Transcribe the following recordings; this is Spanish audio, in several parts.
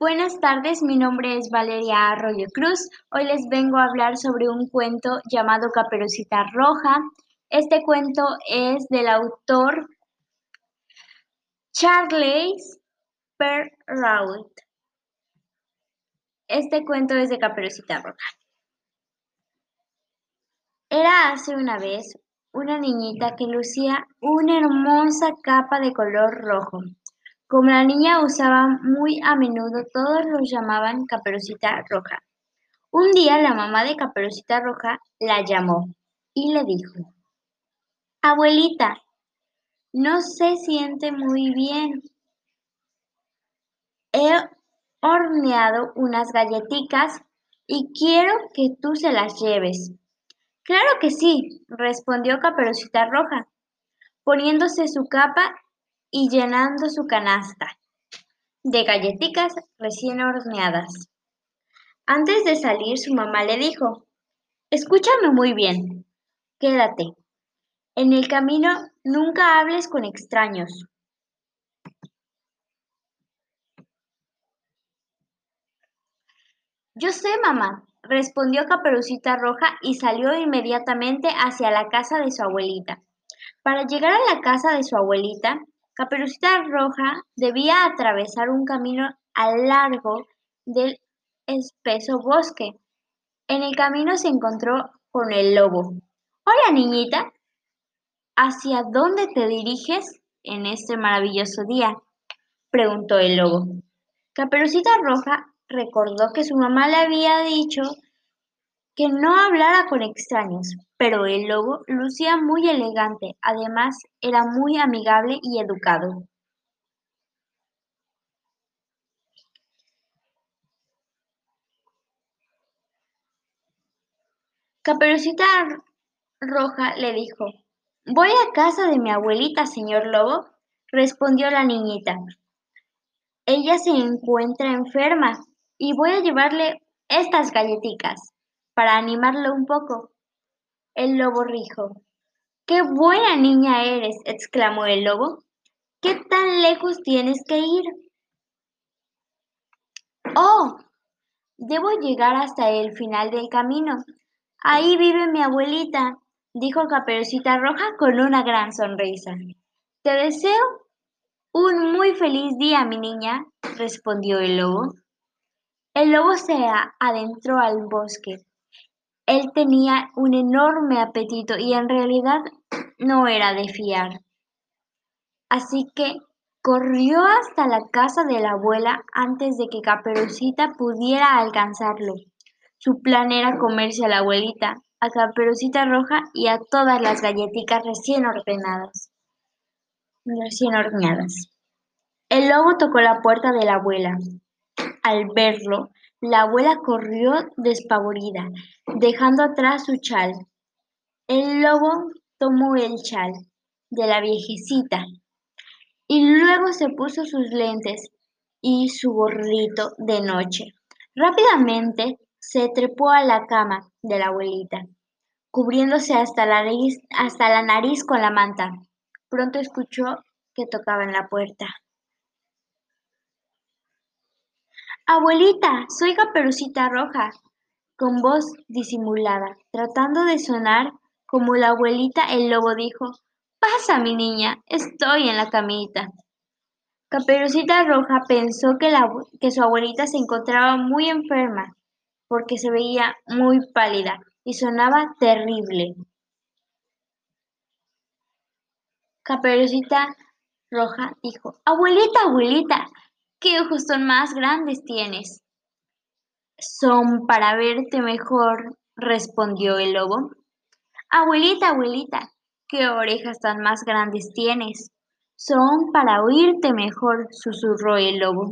Buenas tardes, mi nombre es Valeria Arroyo Cruz. Hoy les vengo a hablar sobre un cuento llamado Caperucita Roja. Este cuento es del autor Charles Perrault. Este cuento es de Caperucita Roja. Era hace una vez una niñita que lucía una hermosa capa de color rojo. Como la niña usaba muy a menudo, todos los llamaban Caperucita Roja. Un día la mamá de Caperucita Roja la llamó y le dijo, Abuelita, no se siente muy bien. He horneado unas galletitas y quiero que tú se las lleves. Claro que sí, respondió Caperucita Roja, poniéndose su capa y llenando su canasta de galletitas recién horneadas. Antes de salir, su mamá le dijo, Escúchame muy bien, quédate. En el camino nunca hables con extraños. Yo sé, mamá, respondió Caperucita Roja y salió inmediatamente hacia la casa de su abuelita. Para llegar a la casa de su abuelita, Caperucita Roja debía atravesar un camino a largo del espeso bosque. En el camino se encontró con el lobo. Hola, niñita. ¿Hacia dónde te diriges en este maravilloso día? preguntó el lobo. Caperucita Roja recordó que su mamá le había dicho que no hablara con extraños, pero el lobo lucía muy elegante, además era muy amigable y educado. Caperucita Roja le dijo, Voy a casa de mi abuelita, señor lobo, respondió la niñita. Ella se encuentra enferma y voy a llevarle estas galletitas para animarlo un poco. El lobo rijo. ¡Qué buena niña eres! exclamó el lobo. ¿Qué tan lejos tienes que ir? Oh, debo llegar hasta el final del camino. Ahí vive mi abuelita, dijo Caperucita Roja con una gran sonrisa. Te deseo un muy feliz día, mi niña, respondió el lobo. El lobo se adentró al bosque él tenía un enorme apetito y en realidad no era de fiar. Así que corrió hasta la casa de la abuela antes de que Caperucita pudiera alcanzarlo. Su plan era comerse a la abuelita, a Caperucita Roja y a todas las galletitas recién ordenadas. Recién horneadas. El lobo tocó la puerta de la abuela. Al verlo, la abuela corrió despavorida, dejando atrás su chal. El lobo tomó el chal de la viejecita y luego se puso sus lentes y su gorrito de noche. Rápidamente se trepó a la cama de la abuelita, cubriéndose hasta la nariz, hasta la nariz con la manta. Pronto escuchó que tocaban la puerta. Abuelita, soy Caperucita Roja, con voz disimulada, tratando de sonar como la abuelita, el lobo dijo, Pasa, mi niña, estoy en la camita. Caperucita Roja pensó que, la, que su abuelita se encontraba muy enferma, porque se veía muy pálida y sonaba terrible. Caperucita Roja dijo, Abuelita, abuelita, ¿Qué ojos son más grandes tienes? Son para verte mejor, respondió el lobo. Abuelita, abuelita, ¿qué orejas tan más grandes tienes? Son para oírte mejor, susurró el lobo.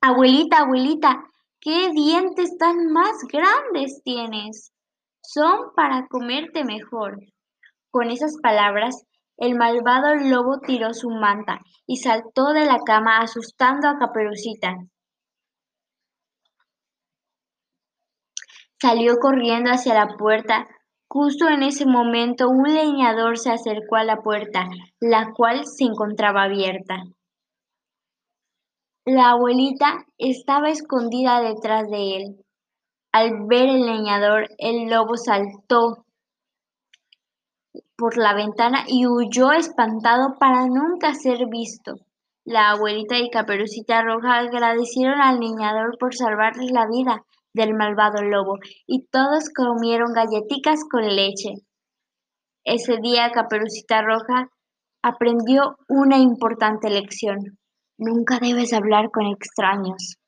Abuelita, abuelita, ¿qué dientes tan más grandes tienes? Son para comerte mejor. Con esas palabras, el malvado lobo tiró su manta y saltó de la cama asustando a Caperucita. Salió corriendo hacia la puerta. Justo en ese momento un leñador se acercó a la puerta, la cual se encontraba abierta. La abuelita estaba escondida detrás de él. Al ver el leñador, el lobo saltó por la ventana y huyó espantado para nunca ser visto. La abuelita y Caperucita Roja agradecieron al leñador por salvarles la vida del malvado lobo y todos comieron galletitas con leche. Ese día Caperucita Roja aprendió una importante lección. Nunca debes hablar con extraños.